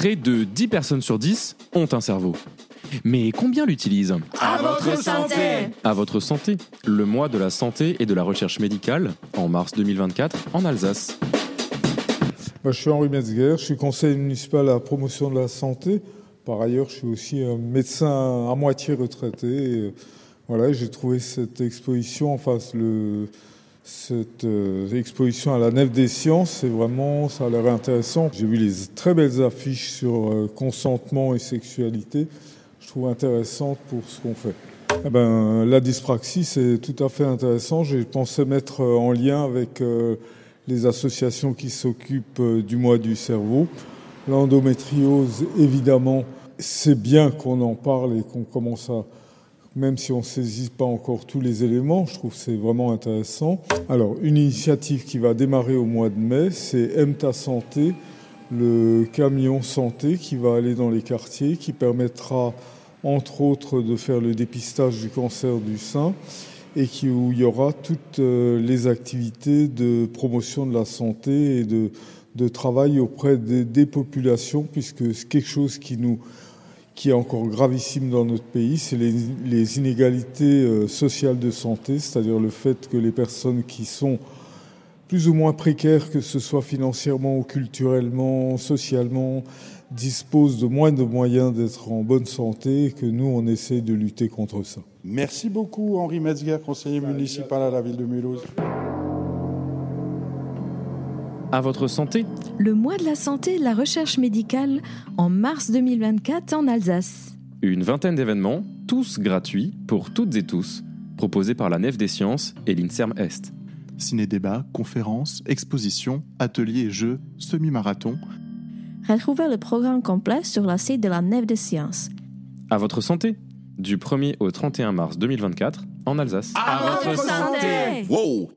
Près de 10 personnes sur 10 ont un cerveau. Mais combien l'utilisent? À votre santé À votre santé, le mois de la santé et de la recherche médicale, en mars 2024, en Alsace. Je suis Henri Metzger, je suis conseiller municipal à la promotion de la santé. Par ailleurs, je suis aussi un médecin à moitié retraité. Et, voilà, j'ai trouvé cette exposition, enfin le, cette euh, exposition à la Nef des Sciences, c'est vraiment, ça a l'air intéressant. J'ai vu les très belles affiches sur euh, consentement et sexualité. Je trouve intéressante pour ce qu'on fait. Eh ben, la dyspraxie, c'est tout à fait intéressant. J'ai pensé mettre euh, en lien avec les associations qui s'occupent du mois du cerveau. L'endométriose, évidemment, c'est bien qu'on en parle et qu'on commence à même si on ne saisit pas encore tous les éléments, je trouve que c'est vraiment intéressant. Alors, une initiative qui va démarrer au mois de mai, c'est MTA Santé, le camion santé qui va aller dans les quartiers, qui permettra entre autres de faire le dépistage du cancer du sein et qui, où il y aura toutes euh, les activités de promotion de la santé et de, travail auprès des, des populations, puisque c'est quelque chose qui nous qui est encore gravissime dans notre pays, c'est les, inégalités euh, sociales de santé, c'est-à-dire le fait que les personnes qui sont plus ou moins précaires, que ce soit financièrement ou culturellement, socialement, disposent de moins de moyens d'être en bonne santé et que nous, on essaie de lutter contre ça. Merci beaucoup Henri Metzger, conseiller municipal à la ville de Mulhouse. À votre santé Le mois de la santé et de la recherche médicale en mars 2024 en Alsace. Une vingtaine d'événements, tous gratuits pour toutes et tous, proposés par la Nef des Sciences et l'INSERM Est. Ciné-débats, conférences, expositions, ateliers jeux, semi-marathon. Retrouvez le programme complet sur la site de la Nef des Sciences. À votre santé Du 1er au 31 mars 2024 en Alsace. À, votre santé Wow